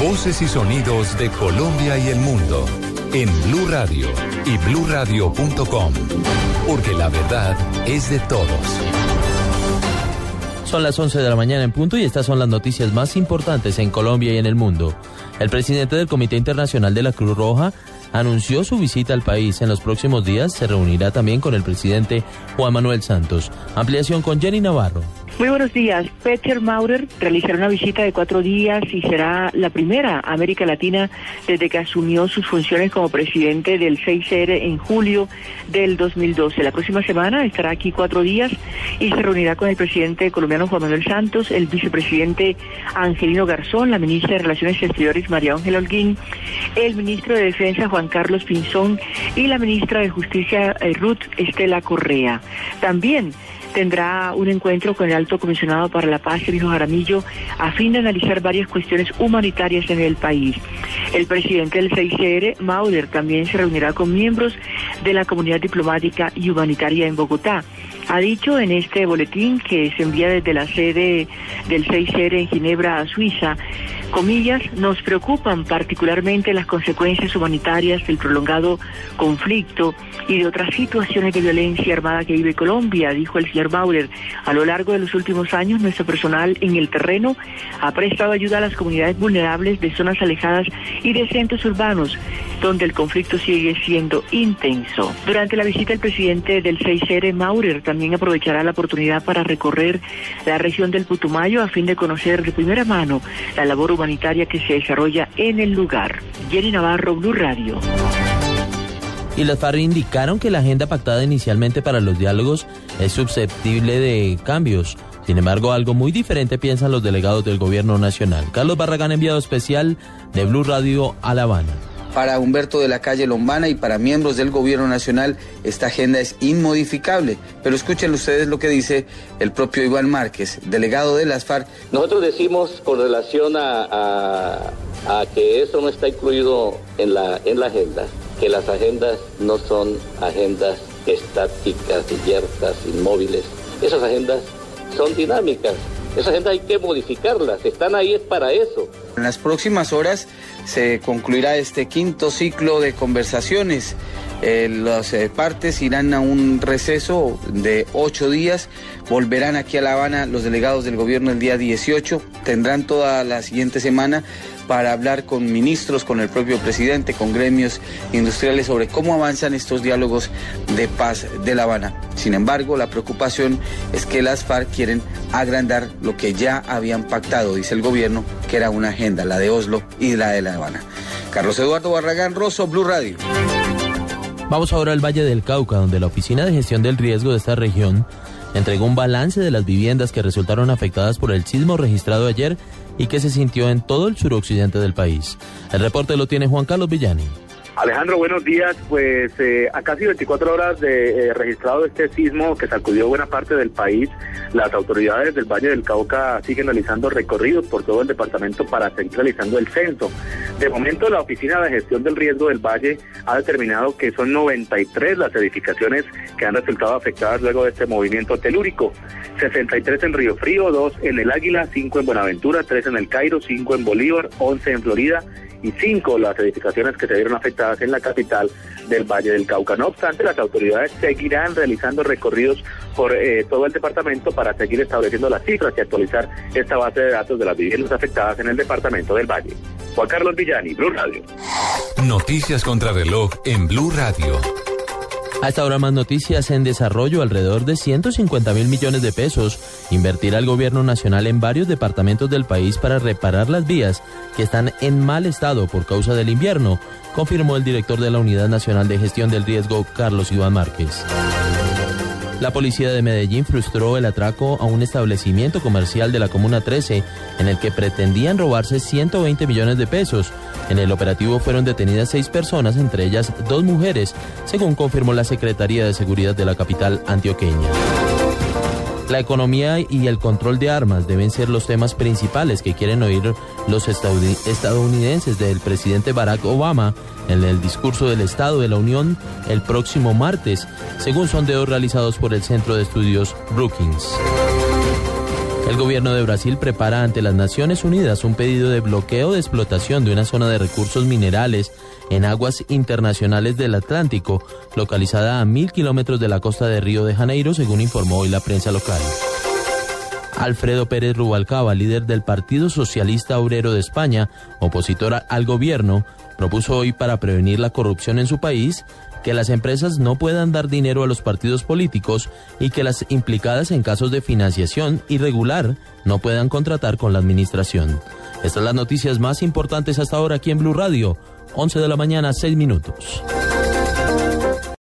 Voces y sonidos de Colombia y el mundo en Blue Radio y BlueRadio.com, porque la verdad es de todos. Son las 11 de la mañana en punto y estas son las noticias más importantes en Colombia y en el mundo. El presidente del Comité Internacional de la Cruz Roja anunció su visita al país. En los próximos días se reunirá también con el presidente Juan Manuel Santos. Ampliación con Jenny Navarro. Muy buenos días. Peter Maurer realizará una visita de cuatro días y será la primera América Latina desde que asumió sus funciones como presidente del 6R en julio del 2012. La próxima semana estará aquí cuatro días y se reunirá con el presidente colombiano Juan Manuel Santos, el vicepresidente Angelino Garzón, la ministra de Relaciones Exteriores María Ángel Holguín, el ministro de Defensa Juan Carlos Pinzón y la ministra de Justicia eh, Ruth Estela Correa. También tendrá un encuentro con el alto comisionado para la paz, Sergio Jaramillo, a fin de analizar varias cuestiones humanitarias en el país. El presidente del 6CR, Mauder, también se reunirá con miembros de la comunidad diplomática y humanitaria en Bogotá. Ha dicho en este boletín que se envía desde la sede del 6CR en Ginebra a Suiza, comillas, nos preocupan particularmente las consecuencias humanitarias del prolongado conflicto y de otras situaciones de violencia armada que vive Colombia, dijo el señor Bauer. A lo largo de los últimos años, nuestro personal en el terreno ha prestado ayuda a las comunidades vulnerables de zonas alejadas y de centros urbanos, donde el conflicto sigue siendo intenso. Durante la visita, el presidente del 6R, Maurer, también aprovechará la oportunidad para recorrer la región del Putumayo a fin de conocer de primera mano la labor humanitaria que se desarrolla en el lugar. Jenny Navarro, Blue Radio. Y las FARC indicaron que la agenda pactada inicialmente para los diálogos es susceptible de cambios. Sin embargo, algo muy diferente piensan los delegados del gobierno nacional. Carlos Barragán, enviado especial de Blue Radio a La Habana. Para Humberto de la Calle Lombana y para miembros del gobierno nacional, esta agenda es inmodificable. Pero escuchen ustedes lo que dice el propio Iván Márquez, delegado de las FARC. Nosotros decimos con relación a, que eso no está incluido en la, en la agenda, que las agendas no son agendas estáticas, ciertas, inmóviles. Esas agendas son dinámicas. Esas agendas hay que modificarlas. Están ahí es para eso. En las próximas horas se concluirá este quinto ciclo de conversaciones. Eh, las eh, partes irán a un receso de ocho días, volverán aquí a La Habana los delegados del gobierno el día 18, tendrán toda la siguiente semana para hablar con ministros, con el propio presidente, con gremios industriales sobre cómo avanzan estos diálogos de paz de La Habana. Sin embargo, la preocupación es que las FARC quieren agrandar lo que ya habían pactado, dice el gobierno, que era una agenda, la de Oslo y la de La Habana. Carlos Eduardo Barragán Rosso, Blue Radio. Vamos ahora al Valle del Cauca, donde la Oficina de Gestión del Riesgo de esta región entregó un balance de las viviendas que resultaron afectadas por el sismo registrado ayer y que se sintió en todo el suroccidente del país. El reporte lo tiene Juan Carlos Villani. Alejandro, buenos días. Pues eh, a casi 24 horas de eh, registrado este sismo que sacudió buena parte del país, las autoridades del Valle del Cauca siguen realizando recorridos por todo el departamento para seguir realizando el censo. De momento, la Oficina de Gestión del Riesgo del Valle ha determinado que son 93 las edificaciones que han resultado afectadas luego de este movimiento telúrico. 63 en Río Frío, 2 en El Águila, 5 en Buenaventura, 3 en El Cairo, 5 en Bolívar, 11 en Florida y cinco las edificaciones que se vieron afectadas en la capital del Valle del Cauca. No obstante, las autoridades seguirán realizando recorridos por eh, todo el departamento para seguir estableciendo las cifras y actualizar esta base de datos de las viviendas afectadas en el departamento del Valle. Juan Carlos Villani, Blue Radio. Noticias contra reloj en Blue Radio. A esta hora más noticias en desarrollo, alrededor de 150 mil millones de pesos invertirá el gobierno nacional en varios departamentos del país para reparar las vías que están en mal estado por causa del invierno, confirmó el director de la Unidad Nacional de Gestión del Riesgo, Carlos Iván Márquez. La policía de Medellín frustró el atraco a un establecimiento comercial de la Comuna 13 en el que pretendían robarse 120 millones de pesos. En el operativo fueron detenidas seis personas, entre ellas dos mujeres, según confirmó la Secretaría de Seguridad de la capital antioqueña. La economía y el control de armas deben ser los temas principales que quieren oír los estadounidenses del presidente Barack Obama en el discurso del Estado de la Unión el próximo martes, según sondeos realizados por el Centro de Estudios Brookings. El gobierno de Brasil prepara ante las Naciones Unidas un pedido de bloqueo de explotación de una zona de recursos minerales en aguas internacionales del Atlántico, localizada a mil kilómetros de la costa de Río de Janeiro, según informó hoy la prensa local. Alfredo Pérez Rubalcaba, líder del Partido Socialista Obrero de España, opositor al gobierno, propuso hoy para prevenir la corrupción en su país que las empresas no puedan dar dinero a los partidos políticos y que las implicadas en casos de financiación irregular no puedan contratar con la administración. Estas son las noticias más importantes hasta ahora aquí en Blue Radio. 11 de la mañana, 6 minutos.